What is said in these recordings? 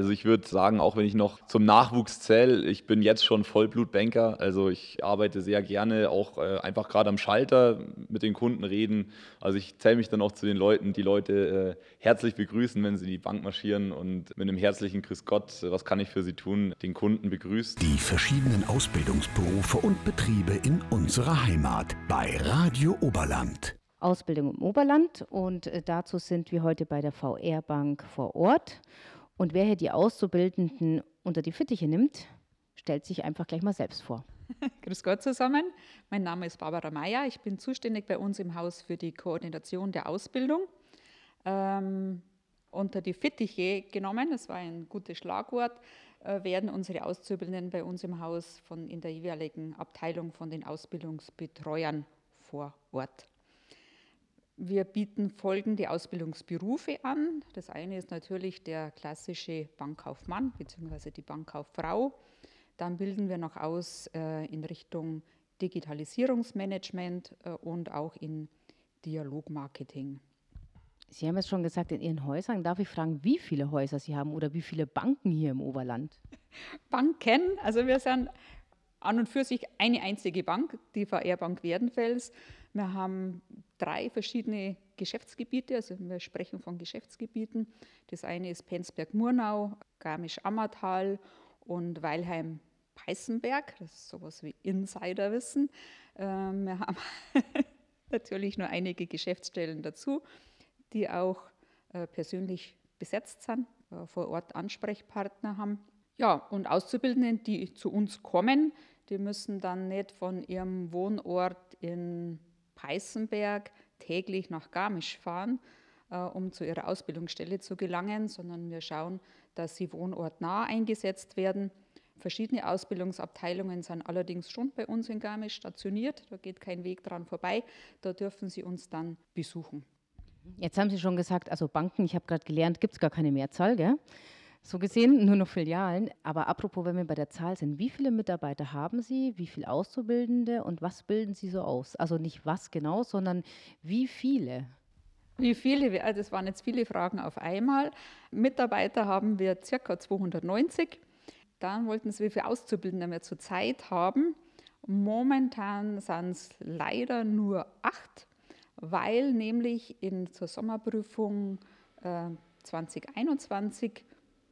Also ich würde sagen, auch wenn ich noch zum Nachwuchs zähle, ich bin jetzt schon Vollblutbanker. Also ich arbeite sehr gerne auch äh, einfach gerade am Schalter mit den Kunden reden. Also ich zähle mich dann auch zu den Leuten, die Leute äh, herzlich begrüßen, wenn sie in die Bank marschieren und mit einem herzlichen Grüß Gott, was kann ich für Sie tun, den Kunden begrüßen. Die verschiedenen Ausbildungsberufe und Betriebe in unserer Heimat bei Radio Oberland. Ausbildung im Oberland und äh, dazu sind wir heute bei der VR Bank vor Ort. Und wer hier die Auszubildenden unter die Fittiche nimmt, stellt sich einfach gleich mal selbst vor. Grüß Gott zusammen. Mein Name ist Barbara Meyer. Ich bin zuständig bei uns im Haus für die Koordination der Ausbildung. Ähm, unter die Fittiche genommen, das war ein gutes Schlagwort, äh, werden unsere Auszubildenden bei uns im Haus von, in der jeweiligen Abteilung von den Ausbildungsbetreuern vor Ort. Wir bieten folgende Ausbildungsberufe an. Das eine ist natürlich der klassische Bankkaufmann bzw. die Bankkauffrau. Dann bilden wir noch aus äh, in Richtung Digitalisierungsmanagement äh, und auch in Dialogmarketing. Sie haben es schon gesagt, in Ihren Häusern. Darf ich fragen, wie viele Häuser Sie haben oder wie viele Banken hier im Oberland? Banken, also wir sind an und für sich eine einzige Bank, die VR Bank Werdenfels. Wir haben drei verschiedene Geschäftsgebiete, also wir sprechen von Geschäftsgebieten. Das eine ist Penzberg-Murnau, Garmisch-Ammertal und Weilheim-Peißenberg. Das ist sowas wie Insiderwissen. Ähm, wir haben natürlich nur einige Geschäftsstellen dazu, die auch äh, persönlich besetzt sind, äh, vor Ort Ansprechpartner haben. Ja, und Auszubildenden, die zu uns kommen, die müssen dann nicht von ihrem Wohnort in Peißenberg täglich nach Garmisch fahren, äh, um zu ihrer Ausbildungsstelle zu gelangen, sondern wir schauen, dass sie wohnortnah eingesetzt werden. Verschiedene Ausbildungsabteilungen sind allerdings schon bei uns in Garmisch stationiert. Da geht kein Weg dran vorbei. Da dürfen Sie uns dann besuchen. Jetzt haben Sie schon gesagt, also Banken, ich habe gerade gelernt, gibt es gar keine Mehrzahl, gell? So gesehen nur noch Filialen. Aber apropos, wenn wir bei der Zahl sind, wie viele Mitarbeiter haben Sie, wie viele Auszubildende und was bilden Sie so aus? Also nicht was genau, sondern wie viele? Wie viele? Also es waren jetzt viele Fragen auf einmal. Mitarbeiter haben wir ca. 290. Dann wollten Sie, wie viele Auszubildende wir zurzeit haben. Momentan sind es leider nur acht, weil nämlich in zur Sommerprüfung äh, 2021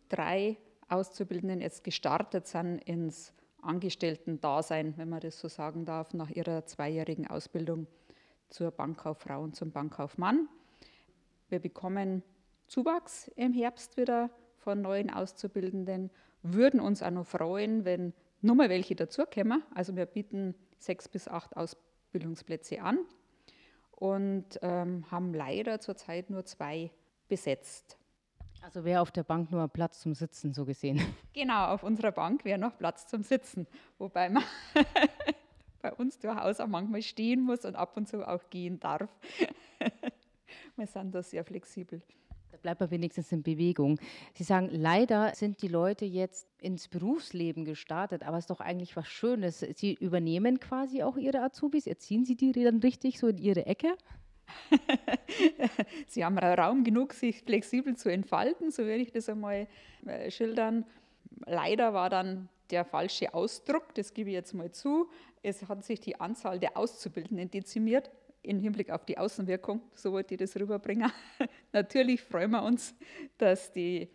drei Auszubildenden jetzt gestartet sind ins Angestellten-Dasein, wenn man das so sagen darf, nach ihrer zweijährigen Ausbildung zur Bankkauffrau und zum Bankkaufmann. Wir bekommen Zuwachs im Herbst wieder von neuen Auszubildenden, würden uns auch noch freuen, wenn nur mal welche dazukommen. Also wir bieten sechs bis acht Ausbildungsplätze an und ähm, haben leider zurzeit nur zwei besetzt. Also wäre auf der Bank nur Platz zum Sitzen, so gesehen. Genau, auf unserer Bank wäre noch Platz zum Sitzen, wobei man bei uns durchaus auch manchmal stehen muss und ab und zu auch gehen darf. Wir sind da sehr flexibel. Da bleibt man wenigstens in Bewegung. Sie sagen, leider sind die Leute jetzt ins Berufsleben gestartet, aber es ist doch eigentlich was Schönes. Sie übernehmen quasi auch Ihre Azubis, erziehen Sie die dann richtig so in Ihre Ecke? Sie haben Raum genug, sich flexibel zu entfalten, so würde ich das einmal äh, schildern. Leider war dann der falsche Ausdruck, das gebe ich jetzt mal zu. Es hat sich die Anzahl der Auszubildenden dezimiert im Hinblick auf die Außenwirkung, so wollte ich das rüberbringen. Natürlich freuen wir uns, dass die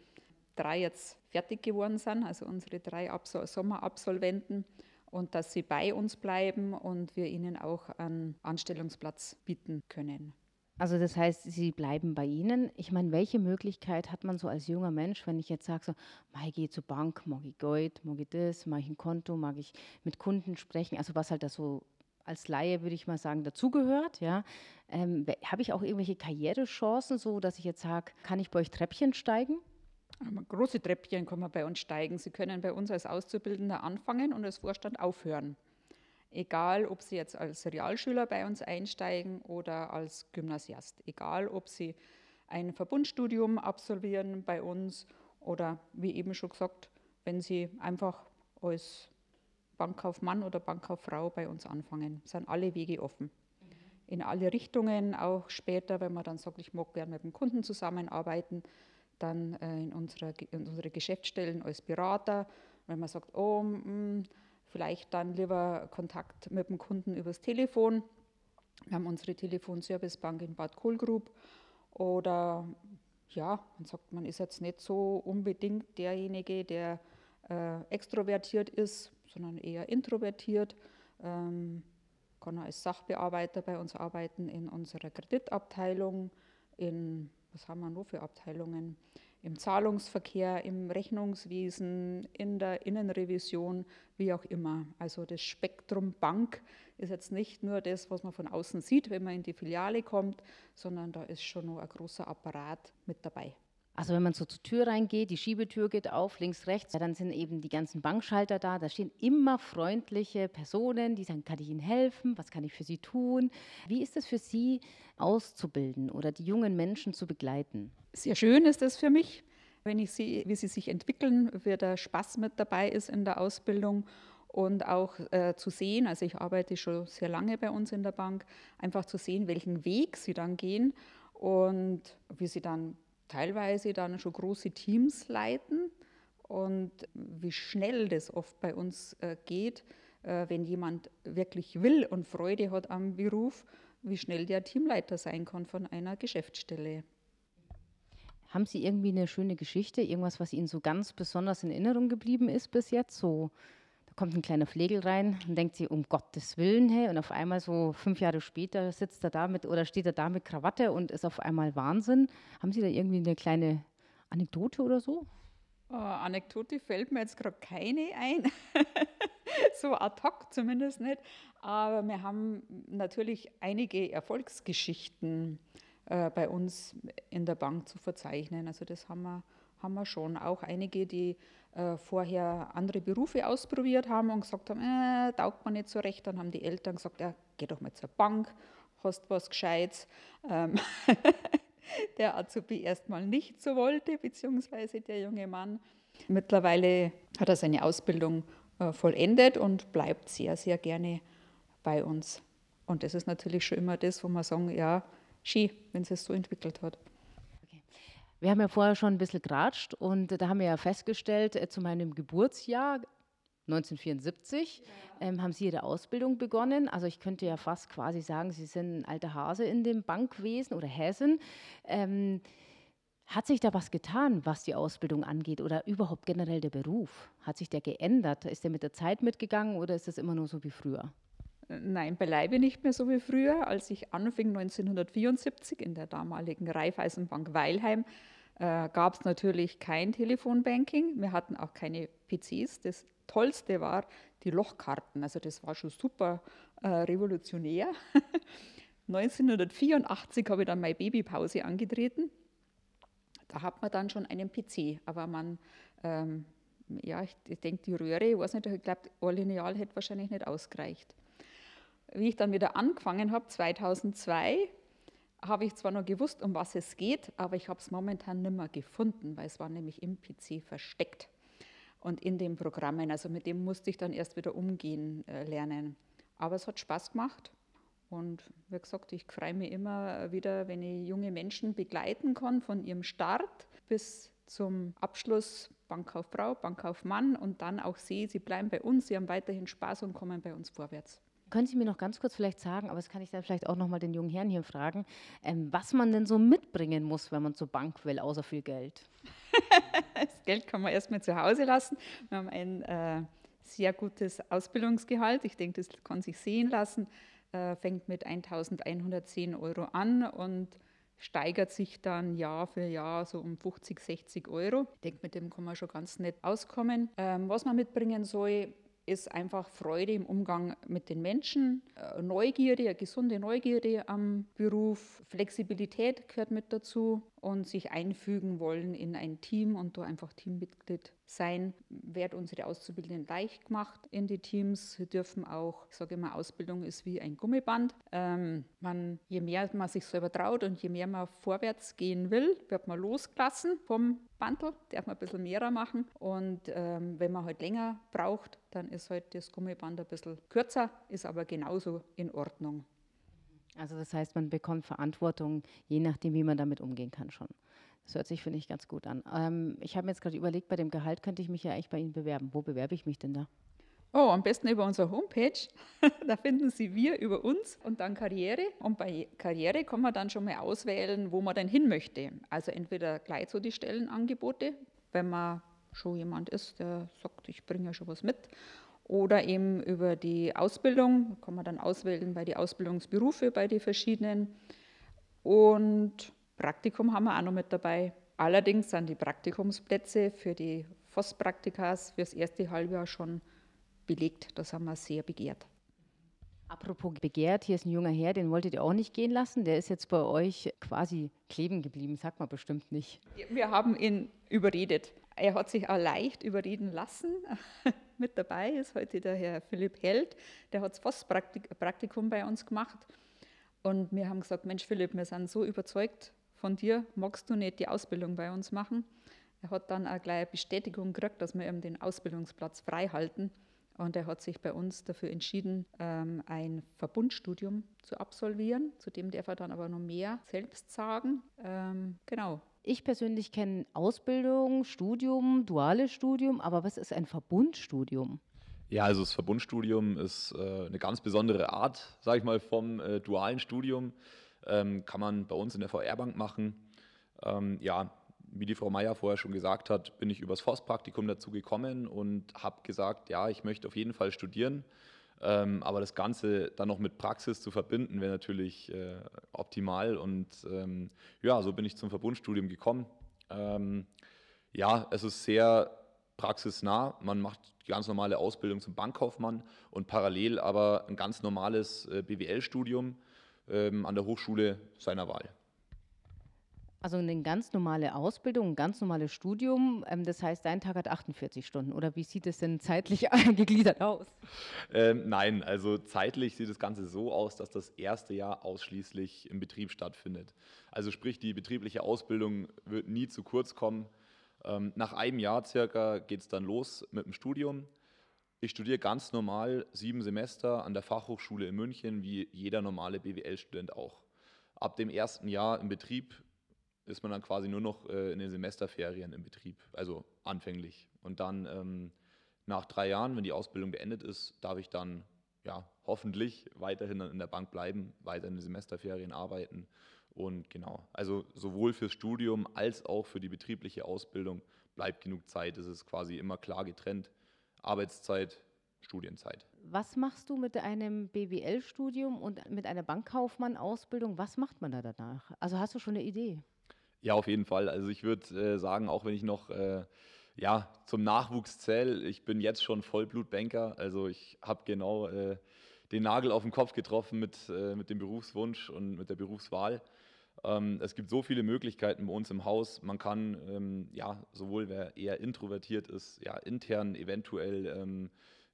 drei jetzt fertig geworden sind, also unsere drei Absol Sommerabsolventen und dass sie bei uns bleiben und wir ihnen auch einen Anstellungsplatz bieten können. Also das heißt, sie bleiben bei Ihnen. Ich meine, welche Möglichkeit hat man so als junger Mensch, wenn ich jetzt sage, so, ich gehe zur Bank, mag ich Geld, mag ich das, mag ich ein Konto, mag ich mit Kunden sprechen, also was halt da so als Laie, würde ich mal sagen, dazugehört. Ja. Ähm, Habe ich auch irgendwelche Karrierechancen, so dass ich jetzt sage, kann ich bei euch Treppchen steigen? Große Treppchen kann man bei uns steigen. Sie können bei uns als Auszubildender anfangen und als Vorstand aufhören. Egal, ob Sie jetzt als Realschüler bei uns einsteigen oder als Gymnasiast. Egal, ob Sie ein Verbundstudium absolvieren bei uns oder wie eben schon gesagt, wenn Sie einfach als Bankkaufmann oder Bankkauffrau bei uns anfangen, sind alle Wege offen. In alle Richtungen, auch später, wenn man dann sagt, ich mag gerne mit dem Kunden zusammenarbeiten, dann äh, in, unsere, in unsere Geschäftsstellen als Berater. Wenn man sagt, oh, mh, vielleicht dann lieber Kontakt mit dem Kunden übers Telefon. Wir haben unsere Telefonservicebank in Bad Kohlgrub. Oder ja, man sagt, man ist jetzt nicht so unbedingt derjenige, der äh, extrovertiert ist, sondern eher introvertiert. Ähm, kann als Sachbearbeiter bei uns arbeiten in unserer Kreditabteilung, in, was haben wir noch für Abteilungen? Im Zahlungsverkehr, im Rechnungswesen, in der Innenrevision, wie auch immer. Also das Spektrum Bank ist jetzt nicht nur das, was man von außen sieht, wenn man in die Filiale kommt, sondern da ist schon noch ein großer Apparat mit dabei. Also wenn man so zur Tür reingeht, die Schiebetür geht auf, links, rechts, dann sind eben die ganzen Bankschalter da. Da stehen immer freundliche Personen, die sagen, kann ich Ihnen helfen? Was kann ich für Sie tun? Wie ist es für Sie auszubilden oder die jungen Menschen zu begleiten? Sehr schön ist das für mich, wenn ich sehe, wie sie sich entwickeln, wie der Spaß mit dabei ist in der Ausbildung und auch äh, zu sehen, also ich arbeite schon sehr lange bei uns in der Bank, einfach zu sehen, welchen Weg sie dann gehen und wie sie dann teilweise dann schon große Teams leiten und wie schnell das oft bei uns äh, geht, äh, wenn jemand wirklich will und Freude hat am Beruf, wie schnell der Teamleiter sein kann von einer Geschäftsstelle. Haben Sie irgendwie eine schöne Geschichte, irgendwas, was Ihnen so ganz besonders in Erinnerung geblieben ist bis jetzt? So, kommt ein kleiner Flegel rein und denkt sie, um Gottes Willen, hey, und auf einmal so fünf Jahre später sitzt er da mit oder steht er da mit Krawatte und ist auf einmal Wahnsinn. Haben Sie da irgendwie eine kleine Anekdote oder so? Oh, Anekdote fällt mir jetzt gerade keine ein. so ad hoc zumindest nicht. Aber wir haben natürlich einige Erfolgsgeschichten äh, bei uns in der Bank zu verzeichnen. Also das haben wir, haben wir schon. Auch einige, die äh, vorher andere Berufe ausprobiert haben und gesagt haben, äh, taugt man nicht so recht. Dann haben die Eltern gesagt, ja, geh doch mal zur Bank, hast was Gescheites. Ähm der Azubi erstmal nicht so wollte, beziehungsweise der junge Mann. Mittlerweile hat er seine Ausbildung äh, vollendet und bleibt sehr, sehr gerne bei uns. Und das ist natürlich schon immer das, wo man sagen, ja, schön, wenn es sich so entwickelt hat. Wir haben ja vorher schon ein bisschen geratscht und da haben wir ja festgestellt, äh, zu meinem Geburtsjahr 1974 ja. ähm, haben Sie Ihre Ausbildung begonnen. Also ich könnte ja fast quasi sagen, Sie sind ein alter Hase in dem Bankwesen oder Häsen. Ähm, hat sich da was getan, was die Ausbildung angeht oder überhaupt generell der Beruf? Hat sich der geändert? Ist der mit der Zeit mitgegangen oder ist das immer nur so wie früher? Nein, beileibe nicht mehr so wie früher. Als ich anfing 1974 in der damaligen Raiffeisenbank Weilheim, äh, gab es natürlich kein Telefonbanking. Wir hatten auch keine PCs. Das Tollste war die Lochkarten. Also das war schon super äh, revolutionär. 1984 habe ich dann meine Babypause angetreten. Da hat man dann schon einen PC, aber man, ähm, ja, ich, denke, die Röhre, ich weiß nicht, ich glaube, Lineal hätte wahrscheinlich nicht ausgereicht. Wie ich dann wieder angefangen habe, 2002, habe ich zwar noch gewusst, um was es geht, aber ich habe es momentan nicht mehr gefunden, weil es war nämlich im PC versteckt und in den Programmen. Also mit dem musste ich dann erst wieder umgehen äh, lernen. Aber es hat Spaß gemacht. Und wie gesagt, ich freue mich immer wieder, wenn ich junge Menschen begleiten kann von ihrem Start bis zum Abschluss Bankkauffrau, Bankkaufmann und dann auch sehe, sie bleiben bei uns, sie haben weiterhin Spaß und kommen bei uns vorwärts. Können Sie mir noch ganz kurz vielleicht sagen, aber das kann ich dann vielleicht auch noch mal den jungen Herrn hier fragen, ähm, was man denn so mitbringen muss, wenn man zur Bank will, außer viel Geld? das Geld kann man erstmal zu Hause lassen. Wir haben ein äh, sehr gutes Ausbildungsgehalt. Ich denke, das kann sich sehen lassen. Äh, fängt mit 1110 Euro an und steigert sich dann Jahr für Jahr so um 50, 60 Euro. Ich denke, mit dem kann man schon ganz nett auskommen. Ähm, was man mitbringen soll, ist einfach Freude im Umgang mit den Menschen, äh, Neugierde, gesunde Neugierde am Beruf, Flexibilität gehört mit dazu und sich einfügen wollen in ein Team und da einfach Teammitglied sein, wird unsere Auszubildenden leicht gemacht in die Teams. Sie dürfen auch, ich sage immer, Ausbildung ist wie ein Gummiband. Ähm, man, je mehr man sich selber traut und je mehr man vorwärts gehen will, wird man losgelassen vom Bandel, darf man ein bisschen mehr machen. Und ähm, wenn man halt länger braucht, dann ist halt das Gummiband ein bisschen kürzer, ist aber genauso in Ordnung. Also das heißt, man bekommt Verantwortung, je nachdem, wie man damit umgehen kann schon. Das hört sich, finde ich, ganz gut an. Ähm, ich habe mir jetzt gerade überlegt, bei dem Gehalt könnte ich mich ja eigentlich bei Ihnen bewerben. Wo bewerbe ich mich denn da? Oh, am besten über unsere Homepage. da finden Sie wir über uns und dann Karriere. Und bei Karriere kann man dann schon mal auswählen, wo man denn hin möchte. Also entweder gleich so die Stellenangebote, wenn man schon jemand ist, der sagt, ich bringe ja schon was mit. Oder eben über die Ausbildung, kann man dann auswählen bei den Ausbildungsberufe, bei den verschiedenen. Und Praktikum haben wir auch noch mit dabei. Allerdings sind die Praktikumsplätze für die FOS-Praktikas fürs erste Halbjahr schon belegt. Das haben wir sehr begehrt. Apropos begehrt, hier ist ein junger Herr, den wolltet ihr auch nicht gehen lassen. Der ist jetzt bei euch quasi kleben geblieben, sagt man bestimmt nicht. Wir haben ihn überredet. Er hat sich auch leicht überreden lassen. Mit dabei ist heute der Herr Philipp Held, der hat das FOS-Praktikum bei uns gemacht. Und wir haben gesagt, Mensch Philipp, wir sind so überzeugt von dir, magst du nicht die Ausbildung bei uns machen? Er hat dann auch gleich Bestätigung gekriegt, dass wir ihm den Ausbildungsplatz frei halten. Und er hat sich bei uns dafür entschieden, ähm, ein Verbundstudium zu absolvieren. Zu dem darf er dann aber noch mehr selbst sagen. Ähm, genau. Ich persönlich kenne Ausbildung, Studium, duales Studium, aber was ist ein Verbundstudium? Ja, also das Verbundstudium ist äh, eine ganz besondere Art, sage ich mal, vom äh, dualen Studium. Ähm, kann man bei uns in der VR-Bank machen. Ähm, ja, wie die Frau Meier vorher schon gesagt hat, bin ich übers Forstpraktikum dazu gekommen und habe gesagt, ja, ich möchte auf jeden Fall studieren. Ähm, aber das Ganze dann noch mit Praxis zu verbinden, wäre natürlich äh, optimal. Und ähm, ja, so bin ich zum Verbundstudium gekommen. Ähm, ja, es ist sehr praxisnah. Man macht die ganz normale Ausbildung zum Bankkaufmann und parallel aber ein ganz normales äh, BWL-Studium ähm, an der Hochschule seiner Wahl. Also eine ganz normale Ausbildung, ein ganz normales Studium. Ähm, das heißt, dein Tag hat 48 Stunden. Oder wie sieht es denn zeitlich gegliedert aus? Ähm, nein, also zeitlich sieht das Ganze so aus, dass das erste Jahr ausschließlich im Betrieb stattfindet. Also sprich, die betriebliche Ausbildung wird nie zu kurz kommen. Ähm, nach einem Jahr circa geht es dann los mit dem Studium. Ich studiere ganz normal sieben Semester an der Fachhochschule in München, wie jeder normale BWL-Student auch. Ab dem ersten Jahr im Betrieb ist man dann quasi nur noch äh, in den Semesterferien im Betrieb, also anfänglich. Und dann ähm, nach drei Jahren, wenn die Ausbildung beendet ist, darf ich dann ja hoffentlich weiterhin in der Bank bleiben, weiter in den Semesterferien arbeiten. Und genau, also sowohl fürs Studium als auch für die betriebliche Ausbildung bleibt genug Zeit. Es ist quasi immer klar getrennt. Arbeitszeit, Studienzeit. Was machst du mit einem BWL-Studium und mit einer Bankkaufmann-Ausbildung? Was macht man da danach? Also hast du schon eine Idee? Ja, auf jeden Fall. Also ich würde äh, sagen, auch wenn ich noch äh, ja, zum Nachwuchs zähle, ich bin jetzt schon Vollblutbanker. Also ich habe genau äh, den Nagel auf den Kopf getroffen mit, äh, mit dem Berufswunsch und mit der Berufswahl. Ähm, es gibt so viele Möglichkeiten bei uns im Haus. Man kann ähm, ja sowohl wer eher introvertiert ist, ja intern eventuell ähm,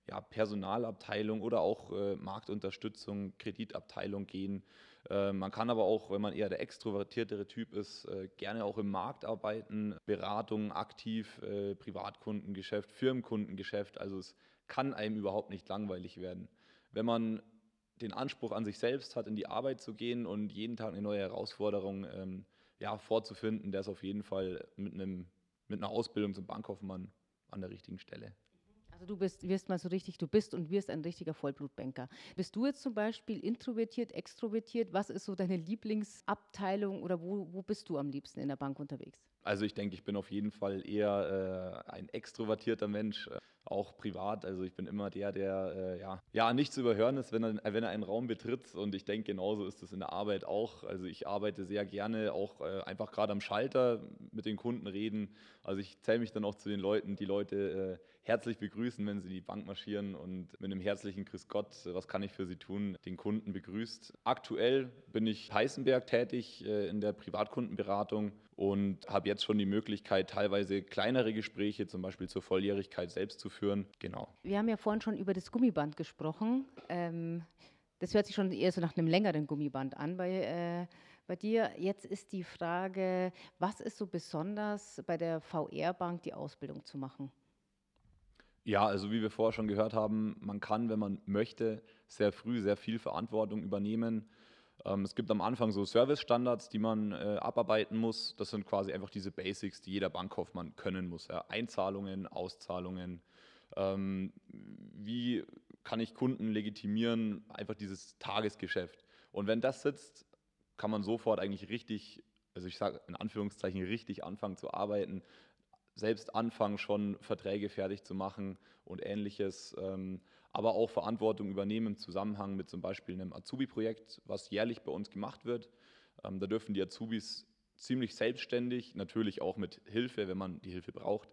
ja, Personalabteilung oder auch äh, Marktunterstützung, Kreditabteilung gehen. Äh, man kann aber auch, wenn man eher der extrovertiertere Typ ist, äh, gerne auch im Markt arbeiten, Beratung aktiv, äh, Privatkundengeschäft, Firmenkundengeschäft. Also es kann einem überhaupt nicht langweilig werden. Wenn man den Anspruch an sich selbst hat, in die Arbeit zu gehen und jeden Tag eine neue Herausforderung ähm, ja, vorzufinden, der ist auf jeden Fall mit, einem, mit einer Ausbildung zum Bankkaufmann an der richtigen Stelle. Also du bist, wirst mal so richtig, du bist und wirst ein richtiger Vollblutbanker. Bist du jetzt zum Beispiel introvertiert, extrovertiert? Was ist so deine Lieblingsabteilung oder wo, wo bist du am liebsten in der Bank unterwegs? Also ich denke, ich bin auf jeden Fall eher äh, ein extrovertierter Mensch auch privat. Also ich bin immer der, der äh, ja, ja nicht zu überhören ist, wenn er, wenn er einen Raum betritt. Und ich denke, genauso ist es in der Arbeit auch. Also ich arbeite sehr gerne auch äh, einfach gerade am Schalter mit den Kunden reden. Also ich zähle mich dann auch zu den Leuten, die Leute äh, herzlich begrüßen, wenn sie in die Bank marschieren und mit einem herzlichen Grüß Gott, was kann ich für Sie tun, den Kunden begrüßt. Aktuell bin ich Heißenberg tätig äh, in der Privatkundenberatung und habe jetzt schon die Möglichkeit, teilweise kleinere Gespräche, zum Beispiel zur Volljährigkeit selbst zu führen. Genau. Wir haben ja vorhin schon über das Gummiband gesprochen. Ähm, das hört sich schon eher so nach einem längeren Gummiband an bei, äh, bei dir. Jetzt ist die Frage, was ist so besonders bei der VR-Bank die Ausbildung zu machen? Ja, also wie wir vorher schon gehört haben, man kann, wenn man möchte, sehr früh sehr viel Verantwortung übernehmen. Ähm, es gibt am Anfang so Service-Standards, die man äh, abarbeiten muss. Das sind quasi einfach diese Basics, die jeder Bankkaufmann können muss. Ja. Einzahlungen, Auszahlungen. Ähm, wie kann ich Kunden legitimieren? Einfach dieses Tagesgeschäft. Und wenn das sitzt, kann man sofort eigentlich richtig, also ich sage in Anführungszeichen, richtig anfangen zu arbeiten selbst anfangen, schon Verträge fertig zu machen und ähnliches, ähm, aber auch Verantwortung übernehmen im Zusammenhang mit zum Beispiel einem Azubi-Projekt, was jährlich bei uns gemacht wird. Ähm, da dürfen die Azubis ziemlich selbstständig, natürlich auch mit Hilfe, wenn man die Hilfe braucht,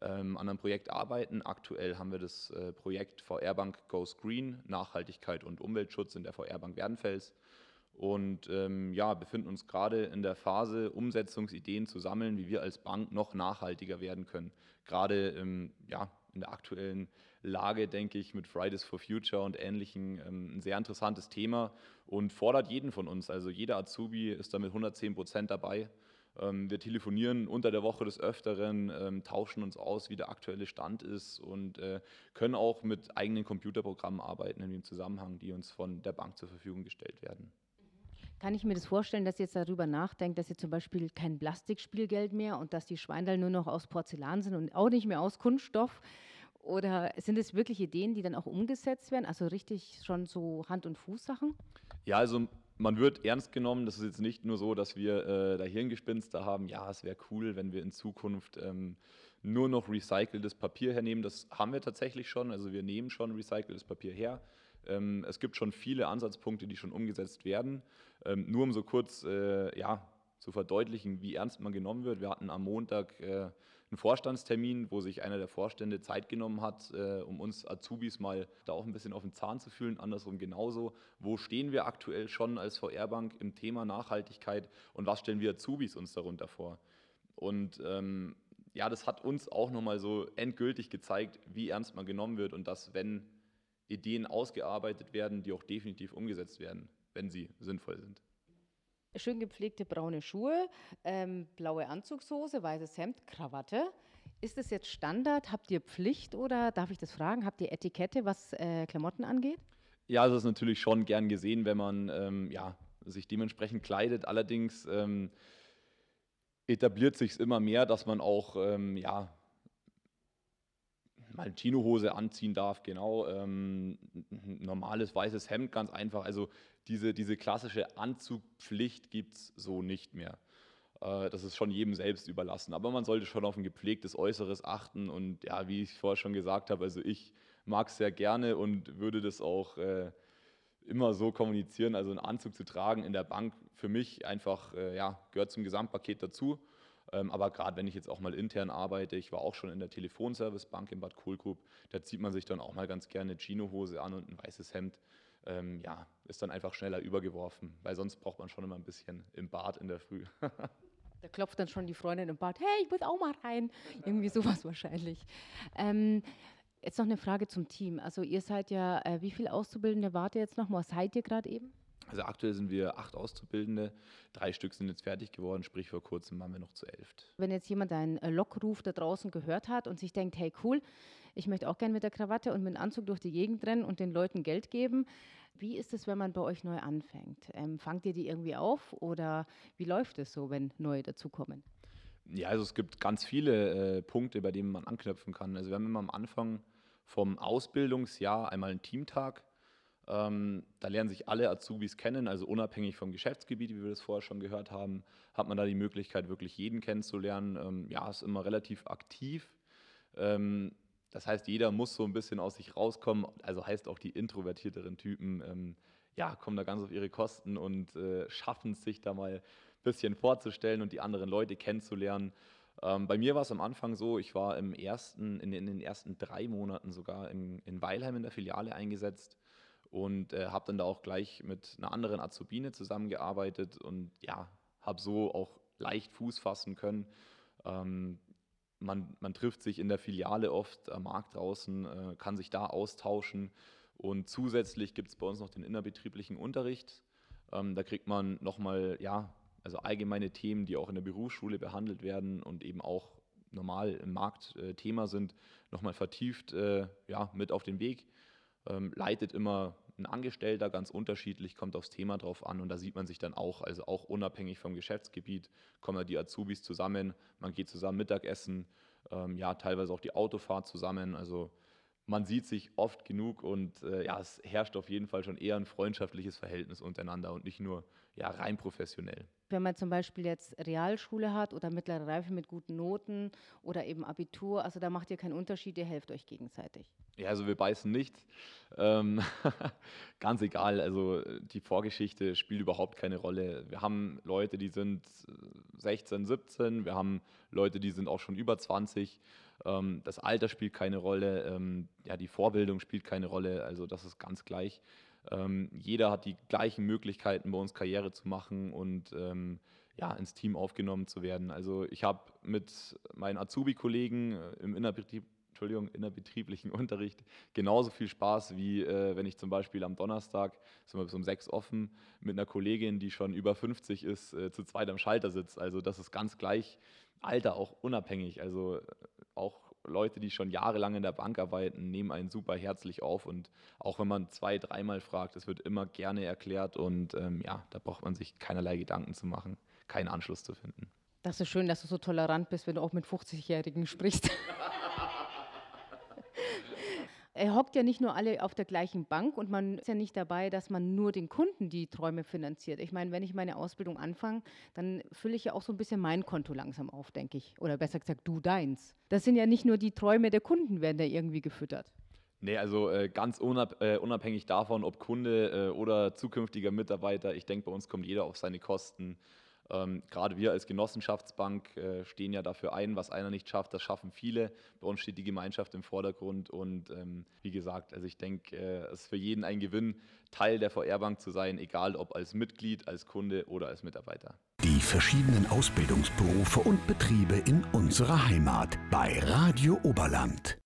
ähm, an einem Projekt arbeiten. Aktuell haben wir das äh, Projekt VR Bank Goes Green, Nachhaltigkeit und Umweltschutz in der VR Bank Werdenfels und ähm, ja, befinden uns gerade in der Phase, Umsetzungsideen zu sammeln, wie wir als Bank noch nachhaltiger werden können. Gerade ähm, ja, in der aktuellen Lage, denke ich, mit Fridays for Future und Ähnlichem ähm, ein sehr interessantes Thema und fordert jeden von uns. Also jeder Azubi ist da mit 110 Prozent dabei. Ähm, wir telefonieren unter der Woche des Öfteren, ähm, tauschen uns aus, wie der aktuelle Stand ist und äh, können auch mit eigenen Computerprogrammen arbeiten in dem Zusammenhang, die uns von der Bank zur Verfügung gestellt werden. Kann ich mir das vorstellen, dass ihr jetzt darüber nachdenkt, dass ihr zum Beispiel kein Plastikspielgeld mehr und dass die Schweindel nur noch aus Porzellan sind und auch nicht mehr aus Kunststoff? Oder sind es wirklich Ideen, die dann auch umgesetzt werden? Also richtig schon so Hand- und Fußsachen? Ja, also man wird ernst genommen. Das ist jetzt nicht nur so, dass wir äh, da Hirngespinste haben. Ja, es wäre cool, wenn wir in Zukunft ähm, nur noch recyceltes Papier hernehmen. Das haben wir tatsächlich schon. Also wir nehmen schon recyceltes Papier her. Ähm, es gibt schon viele Ansatzpunkte, die schon umgesetzt werden. Ähm, nur um so kurz äh, ja, zu verdeutlichen, wie ernst man genommen wird. Wir hatten am Montag äh, einen Vorstandstermin, wo sich einer der Vorstände Zeit genommen hat, äh, um uns Azubis mal da auch ein bisschen auf den Zahn zu fühlen. Andersrum genauso. Wo stehen wir aktuell schon als VR-Bank im Thema Nachhaltigkeit und was stellen wir Azubis uns darunter vor? Und ähm, ja, das hat uns auch nochmal so endgültig gezeigt, wie ernst man genommen wird und dass, wenn Ideen ausgearbeitet werden, die auch definitiv umgesetzt werden, wenn sie sinnvoll sind. Schön gepflegte braune Schuhe, ähm, blaue Anzugshose, weißes Hemd, Krawatte. Ist das jetzt Standard? Habt ihr Pflicht oder darf ich das fragen? Habt ihr Etikette, was äh, Klamotten angeht? Ja, das ist natürlich schon gern gesehen, wenn man ähm, ja, sich dementsprechend kleidet. Allerdings ähm, etabliert sich immer mehr, dass man auch ähm, ja, mal eine Chinohose anziehen darf, genau. Ähm, ein normales weißes Hemd, ganz einfach. Also diese, diese klassische Anzugpflicht gibt es so nicht mehr. Äh, das ist schon jedem selbst überlassen. Aber man sollte schon auf ein gepflegtes Äußeres achten. Und ja, wie ich vorher schon gesagt habe, also ich mag es sehr gerne und würde das auch äh, immer so kommunizieren. Also einen Anzug zu tragen in der Bank für mich einfach, äh, ja, gehört zum Gesamtpaket dazu. Ähm, aber gerade wenn ich jetzt auch mal intern arbeite, ich war auch schon in der Telefonservicebank in Bad Kohlgrub, da zieht man sich dann auch mal ganz gerne eine Chino-Hose an und ein weißes Hemd. Ähm, ja, ist dann einfach schneller übergeworfen, weil sonst braucht man schon immer ein bisschen im Bad in der Früh. da klopft dann schon die Freundin im Bad, hey, ich muss auch mal rein. Irgendwie sowas wahrscheinlich. Ähm, jetzt noch eine Frage zum Team. Also ihr seid ja, äh, wie viele Auszubildende wart ihr jetzt noch? Was seid ihr gerade eben? Also aktuell sind wir acht Auszubildende, drei Stück sind jetzt fertig geworden, sprich vor kurzem waren wir noch zu elf. Wenn jetzt jemand einen äh, Lockruf da draußen gehört hat und sich denkt, hey cool, ich möchte auch gerne mit der Krawatte und mit dem Anzug durch die Gegend rennen und den Leuten Geld geben, wie ist es, wenn man bei euch neu anfängt? Ähm, fangt ihr die irgendwie auf oder wie läuft es so, wenn neue dazukommen? Ja, also es gibt ganz viele äh, Punkte, bei denen man anknüpfen kann. Also wir haben immer am Anfang vom Ausbildungsjahr einmal einen Teamtag, ähm, da lernen sich alle Azubis kennen, also unabhängig vom Geschäftsgebiet, wie wir das vorher schon gehört haben, hat man da die Möglichkeit, wirklich jeden kennenzulernen. Ähm, ja, ist immer relativ aktiv. Ähm, das heißt, jeder muss so ein bisschen aus sich rauskommen. Also heißt auch die introvertierteren Typen, ähm, ja, kommen da ganz auf ihre Kosten und äh, schaffen es sich da mal ein bisschen vorzustellen und die anderen Leute kennenzulernen. Ähm, bei mir war es am Anfang so, ich war im ersten, in, in den ersten drei Monaten sogar in, in Weilheim in der Filiale eingesetzt und äh, habe dann da auch gleich mit einer anderen Azubine zusammengearbeitet und ja, habe so auch leicht Fuß fassen können. Ähm, man, man, trifft sich in der Filiale oft am Markt draußen, äh, kann sich da austauschen und zusätzlich gibt es bei uns noch den innerbetrieblichen Unterricht. Ähm, da kriegt man nochmal, ja, also allgemeine Themen, die auch in der Berufsschule behandelt werden und eben auch normal im Markt äh, Thema sind, nochmal vertieft äh, ja, mit auf den Weg ähm, leitet immer ein Angestellter, ganz unterschiedlich, kommt aufs Thema drauf an und da sieht man sich dann auch, also auch unabhängig vom Geschäftsgebiet, kommen da die Azubis zusammen, man geht zusammen Mittagessen, ähm, ja, teilweise auch die Autofahrt zusammen, also man sieht sich oft genug und äh, ja, es herrscht auf jeden Fall schon eher ein freundschaftliches Verhältnis untereinander und nicht nur ja, rein professionell. Wenn man zum Beispiel jetzt Realschule hat oder mittlere Reife mit guten Noten oder eben Abitur, also da macht ihr keinen Unterschied, ihr helft euch gegenseitig. Ja, also wir beißen nicht. Ähm, ganz egal, also die Vorgeschichte spielt überhaupt keine Rolle. Wir haben Leute, die sind 16, 17, wir haben Leute, die sind auch schon über 20. Ähm, das Alter spielt keine Rolle, ähm, ja, die Vorbildung spielt keine Rolle, also das ist ganz gleich. Ähm, jeder hat die gleichen Möglichkeiten, bei uns Karriere zu machen und ähm, ja, ins Team aufgenommen zu werden. Also ich habe mit meinen Azubi-Kollegen äh, im Innerbetrieb Entschuldigung, innerbetrieblichen Unterricht genauso viel Spaß, wie äh, wenn ich zum Beispiel am Donnerstag, sind wir bis um sechs offen, mit einer Kollegin, die schon über 50 ist, äh, zu zweit am Schalter sitzt. Also das ist ganz gleich, Alter auch unabhängig. Also äh, auch Leute, die schon jahrelang in der Bank arbeiten, nehmen einen super herzlich auf und auch wenn man zwei, dreimal fragt, es wird immer gerne erklärt und ähm, ja, da braucht man sich keinerlei Gedanken zu machen, keinen Anschluss zu finden. Das ist schön, dass du so tolerant bist, wenn du auch mit 50-Jährigen sprichst. er hockt ja nicht nur alle auf der gleichen Bank und man ist ja nicht dabei, dass man nur den Kunden die Träume finanziert. Ich meine, wenn ich meine Ausbildung anfange, dann fülle ich ja auch so ein bisschen mein Konto langsam auf, denke ich. Oder besser gesagt, du deins. Das sind ja nicht nur die Träume der Kunden, werden da irgendwie gefüttert. Nee, also äh, ganz unab äh, unabhängig davon, ob Kunde äh, oder zukünftiger Mitarbeiter, ich denke, bei uns kommt jeder auf seine Kosten. Ähm, Gerade wir als Genossenschaftsbank äh, stehen ja dafür ein, was einer nicht schafft, das schaffen viele. Bei uns steht die Gemeinschaft im Vordergrund und ähm, wie gesagt, also ich denke, äh, es ist für jeden ein Gewinn, Teil der VR-Bank zu sein, egal ob als Mitglied, als Kunde oder als Mitarbeiter. Die verschiedenen Ausbildungsberufe und Betriebe in unserer Heimat bei Radio Oberland.